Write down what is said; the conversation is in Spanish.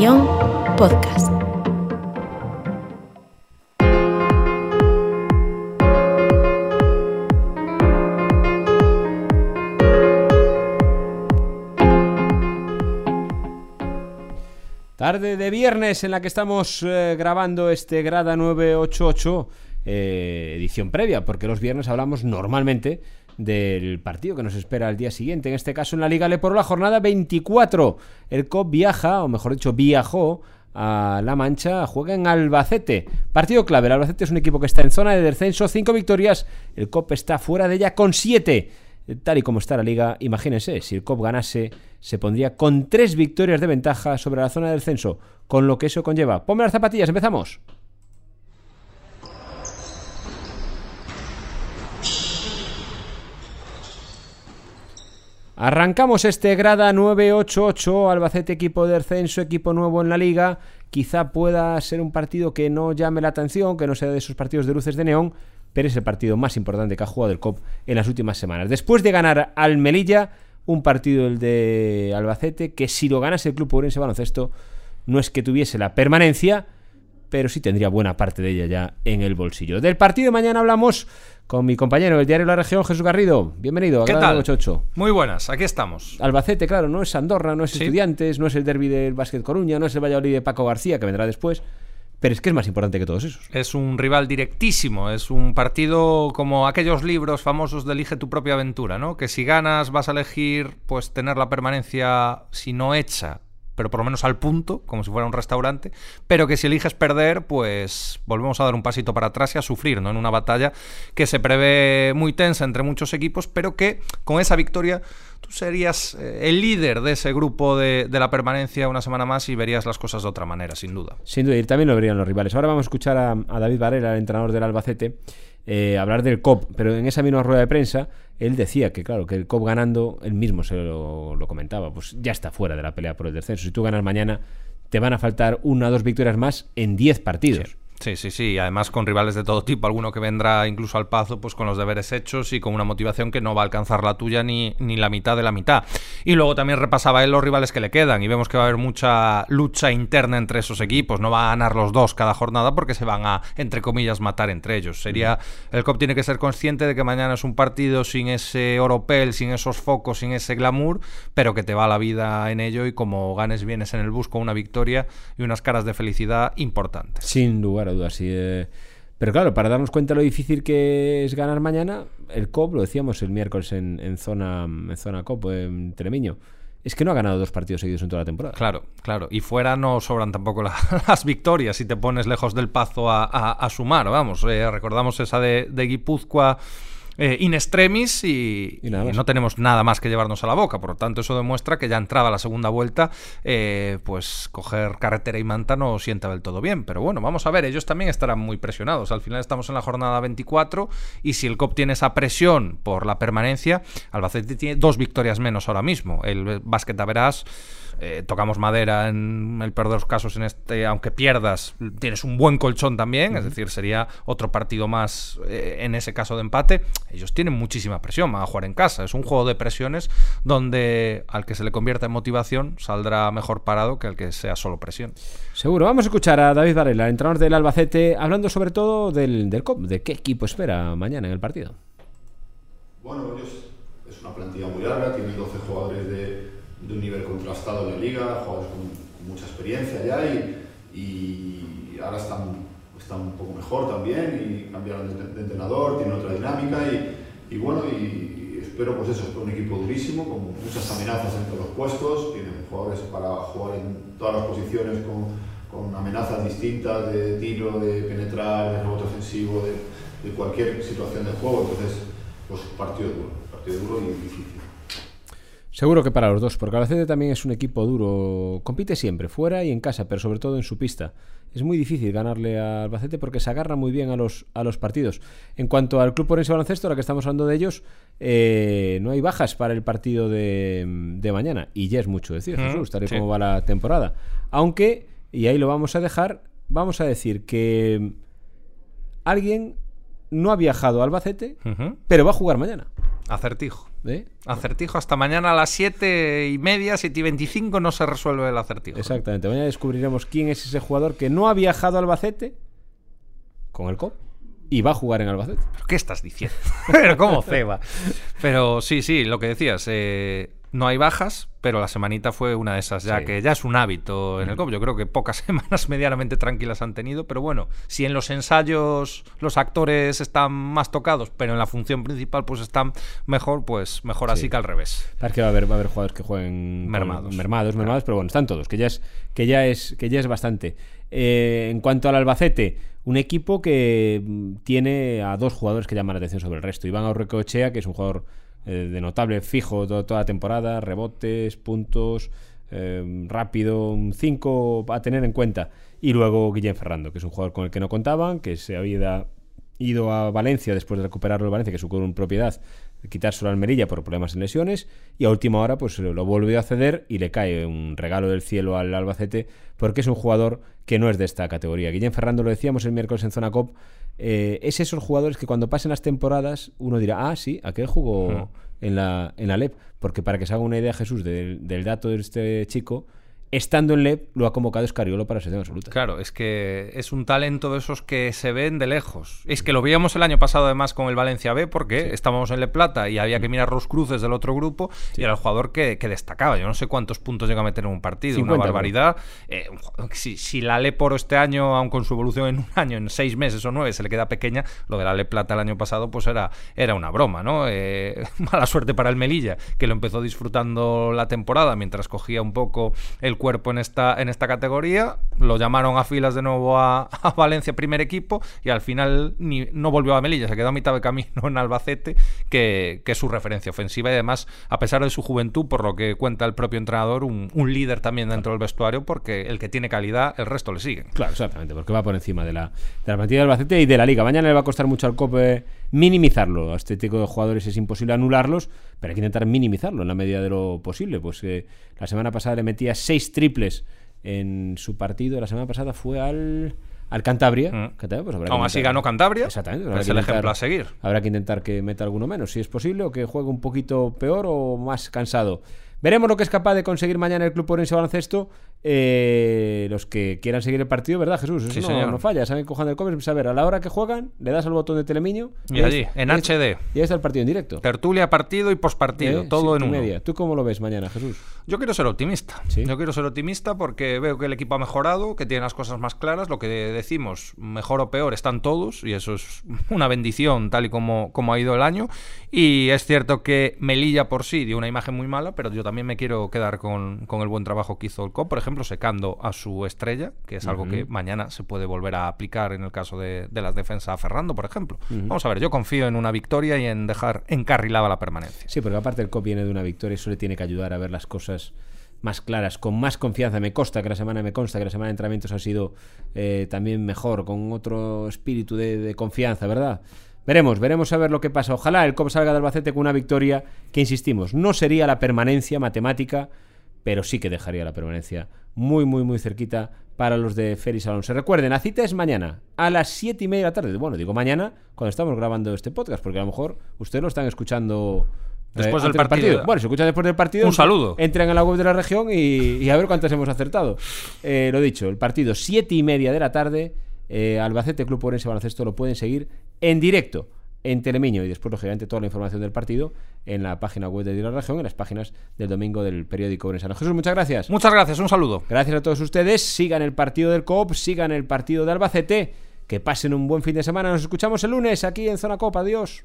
podcast. Tarde de viernes en la que estamos eh, grabando este Grada 988, eh, edición previa, porque los viernes hablamos normalmente del partido que nos espera al día siguiente. En este caso en la Liga por la jornada 24. El COP viaja, o mejor dicho, viajó a La Mancha, juega en Albacete. Partido clave, el Albacete es un equipo que está en zona de descenso, cinco victorias, el COP está fuera de ella con siete. Tal y como está la liga, imagínense, si el COP ganase, se pondría con tres victorias de ventaja sobre la zona de descenso, con lo que eso conlleva. Ponme las zapatillas, empezamos. Arrancamos este grada 988, Albacete equipo de descenso, equipo nuevo en la liga. Quizá pueda ser un partido que no llame la atención, que no sea de esos partidos de luces de neón, pero es el partido más importante que ha jugado el COP en las últimas semanas. Después de ganar al Melilla, un partido el de Albacete, que si lo ganase el Club Pobrense Baloncesto, no es que tuviese la permanencia, pero sí tendría buena parte de ella ya en el bolsillo. Del partido de mañana hablamos con mi compañero del diario La Región, Jesús Garrido. Bienvenido a ¿Qué tal? 88. Muy buenas, aquí estamos. Albacete, claro, no es Andorra, no es Sí. Estudiantes, no es el derby del Básquet Coruña, no es el Valladolid de Paco García, que vendrá después, pero es que es más importante que todos esos. Es un rival directísimo, es un partido como aquellos libros famosos de Elige tu propia aventura, ¿no? Que si ganas vas a elegir pues tener la permanencia, si no hecha, pero por lo menos al punto, como si fuera un restaurante, pero que si eliges perder, pues volvemos a dar un pasito para atrás y a sufrir, ¿no? En una batalla que se prevé muy tensa entre muchos equipos, pero que con esa victoria tú serías eh, el líder de ese grupo de, de la permanencia una semana más y verías las cosas de otra manera, sin duda. Sin duda, y también lo verían los rivales. Ahora vamos a escuchar a, a David Varela, el entrenador del Albacete, eh, hablar del COP, pero en esa misma rueda de prensa él decía que, claro, que el COP ganando, él mismo se lo, lo comentaba, pues ya está fuera de la pelea por el descenso. Si tú ganas mañana, te van a faltar una o dos victorias más en 10 partidos. Sí, sí. Además con rivales de todo tipo. Alguno que vendrá incluso al pazo pues con los deberes hechos y con una motivación que no va a alcanzar la tuya ni, ni la mitad de la mitad. Y luego también repasaba él los rivales que le quedan y vemos que va a haber mucha lucha interna entre esos equipos. No va a ganar los dos cada jornada porque se van a, entre comillas, matar entre ellos. Sería El COP tiene que ser consciente de que mañana es un partido sin ese oropel, sin esos focos, sin ese glamour, pero que te va la vida en ello y como ganes vienes en el bus con una victoria y unas caras de felicidad importantes. Sin lugar a sí. Pero claro, para darnos cuenta de lo difícil que es ganar mañana, el COP, lo decíamos el miércoles en, en zona, en zona COP, en Telemiño, es que no ha ganado dos partidos seguidos en toda la temporada. Claro, claro. Y fuera no sobran tampoco la- las victorias si te pones lejos del pazo a sumar. Vamos, eh, recordamos esa de, de Guipúzcoa eh, in extremis y, Y nada y más. no tenemos nada más que llevarnos a la boca. Por lo tanto, eso demuestra que ya entrada la segunda vuelta, eh, pues coger carretera y manta no sienta del todo bien. Pero bueno, vamos a ver, ellos también estarán muy presionados. Al final estamos en la jornada 24 y si el COP tiene esa presión por la permanencia, Albacete tiene dos victorias menos ahora mismo. El básquet verás. Eh, tocamos madera en el peor de los casos en este, aunque pierdas, tienes un buen colchón también, es decir, sería otro partido más eh, en ese caso de empate. Ellos tienen muchísima presión, van a jugar en casa, es un juego de presiones donde al que se le convierta en motivación saldrá mejor parado que al que sea solo presión. Seguro. Vamos a escuchar a David Varela, el entrenador del Albacete, hablando sobre todo del, del COP, de qué equipo espera mañana en el partido. Bueno, ellos es una plantilla muy larga, tienen 12 jugadores de, de un nivel contrastado en la liga, jugadores con, mucha experiencia ya y, y ahora están, están un poco mejor también y cambiaron de, entrenador, tienen otra dinámica y, y bueno, y, espero pues eso, un equipo durísimo, con muchas amenazas en todos los puestos, tienen jugadores para jugar en todas las posiciones con, con amenazas distintas de tiro, de penetrar, de rebote ofensivo, de, de cualquier situación de juego, entonces pues partido duro, partido duro y difícil. Seguro que para los dos, porque Albacete también es un equipo duro. Compite siempre, fuera y en casa, pero sobre todo en su pista. Es muy difícil ganarle a Albacete porque se agarra muy bien a los, a los partidos. En cuanto al Club Orense Baloncesto, ahora que estamos hablando de ellos, eh, no hay bajas para el partido de, de mañana. Y ya es mucho decir, Jesús, tal y sí. como va la temporada. Aunque, y ahí lo vamos a dejar, vamos a decir que alguien no ha viajado a Albacete, pero va a jugar mañana. Acertijo. ¿Eh? Acertijo hasta mañana a las 7 y media, 7 y 25 no se resuelve el acertijo. Exactamente. Mañana descubriremos quién es ese jugador que no ha viajado a Albacete con el COP y va a jugar en Albacete. ¿Pero qué estás diciendo? Pero cómo ceba. Pero sí, sí, lo que decías, eh, no hay bajas, pero la semanita fue una de esas, ya Sí. que ya es un hábito en el COP. Yo creo que pocas semanas medianamente tranquilas han tenido, pero bueno, si en los ensayos los actores están más tocados, pero en la función principal pues están mejor, pues mejor así Sí. que al revés. Parece que va a haber, va a haber jugadores que jueguen con- Mermados. mermados, mermados, pero bueno, están todos, que ya es, que ya es, que ya es bastante. Eh, en cuanto al Albacete, un equipo que mm, tiene a dos jugadores que llaman la atención sobre el resto. Iván Aurrecoechea, que es un jugador eh, de notable fijo to- toda temporada, rebotes, puntos, eh, rápido, un 5 a tener en cuenta. Y luego Guillén Ferrando, que es un jugador con el que no contaban, que se había ido a Valencia después de recuperarlo el Valencia, que supo en propiedad, quitárselo a Almerilla por problemas en lesiones, y a última hora pues lo volvió a ceder y le cae un regalo del cielo al Albacete, porque es un jugador que no es de esta categoría. Guillén Ferrando, lo decíamos el miércoles en Zona Cop, eh, es esos jugadores que cuando pasen las temporadas uno dirá, ah, sí, aquel jugó Ujú. en, la, en la LEP, porque para que se haga una idea Jesús del, del dato de este chico, estando en LEP lo ha convocado Escariolo para selección absoluta. Claro, es que es un talento de esos que se ven de lejos. Es que lo veíamos el año pasado además con el Valencia B porque estábamos en Le Plata y había que mirar los cruces del otro grupo y era el jugador que, que destacaba. Yo no sé cuántos puntos llega a meter en un partido, 50, una barbaridad. Eh, si, si la Le por este año, aun con su evolución en un año, en seis meses o nueve, se le queda pequeña, lo de la Le Plata el año pasado pues era, era una broma, ¿no? Eh, mala suerte para el Melilla, que lo empezó disfrutando la temporada mientras cogía un poco el cuerpo en esta, en esta categoría. Lo llamaron a filas de nuevo a, Valencia, primer equipo, y al final no volvió a Melilla, se quedó a mitad de camino en Albacete, que, es su referencia ofensiva y además, a pesar de su juventud, por lo que cuenta el propio entrenador, un, líder también dentro del vestuario, porque el que tiene calidad, el resto le siguen. Claro, exactamente, porque va por encima de la, de la plantilla del Albacete y de la liga. Mañana le va a costar mucho al COPE minimizarlo. A este tipo de jugadores es imposible anularlos, pero hay que intentar minimizarlo en la medida de lo posible. Pues eh, la semana pasada le metía seis triples en su partido. La semana pasada fue al, al Cantabria. Mm. Cantabria, pues Aún así ganó Cantabria. Exactamente. Es el intentar- ejemplo a seguir. Habrá que intentar que meta alguno menos, si es posible, o que juegue un poquito peor o más cansado. Veremos lo que es capaz de conseguir mañana el Club Orense Baloncesto. Eh, los que quieran seguir el partido, ¿verdad, Jesús? Eso Sí, no, señor. no falla. Saben cojan el comer, saber a la hora que juegan, le das al botón de Telemiño Y allí, en HD. Y ahí está el partido en directo. Tertulia, partido y pospartido, Eh, todo siete en uno. media. ¿Tú cómo lo ves mañana, Jesús? Yo quiero ser optimista. Sí. Yo quiero ser optimista porque veo que el equipo ha mejorado, que tiene las cosas más claras. Lo que decimos, mejor o peor, están todos y eso es una bendición tal y como, como ha ido el año. Y es cierto que Melilla por sí dio una imagen muy mala, pero yo también me quiero quedar con, con el buen trabajo que hizo el COP, por ejemplo, secando a su estrella, que es algo que mañana se puede volver a aplicar en el caso de, de las defensas a Ferrando, por ejemplo. Vamos a ver, yo confío en una victoria y en dejar encarrilada la permanencia. Sí, porque aparte el COP viene de una victoria y eso le tiene que ayudar a ver las cosas más claras, con más confianza. Me consta que la semana, me consta que la semana de entrenamientos ha sido eh, también mejor, con otro espíritu de, de confianza, ¿verdad? Veremos, veremos a ver lo que pasa. Ojalá el COP salga de Albacete con una victoria que, insistimos, no sería la permanencia matemática, pero sí que dejaría la permanencia muy, muy, muy cerquita para los de Félix Alonso. Recuerden, la cita es mañana a las 7 y media de la tarde. Bueno, digo mañana cuando estamos grabando este podcast, porque a lo mejor ustedes lo están escuchando eh, Después del partido. Bueno, si escuchan después del partido, Un saludo. Entran en la web de la región y, y a ver cuántas hemos acertado. Eh, lo dicho, el partido 7 y media de la tarde, eh, Albacete Club Orense Baloncesto lo pueden seguir en directo en Telemiño y después, lógicamente, toda la información del partido en la página web de la región, en las páginas del domingo del periódico Orensano. Jesús, muchas gracias. Muchas gracias, un saludo. Gracias a todos ustedes. Sigan el partido del COP, sigan el partido de Albacete. Que pasen un buen fin de semana. Nos escuchamos el lunes aquí en Zona Copa. Adiós.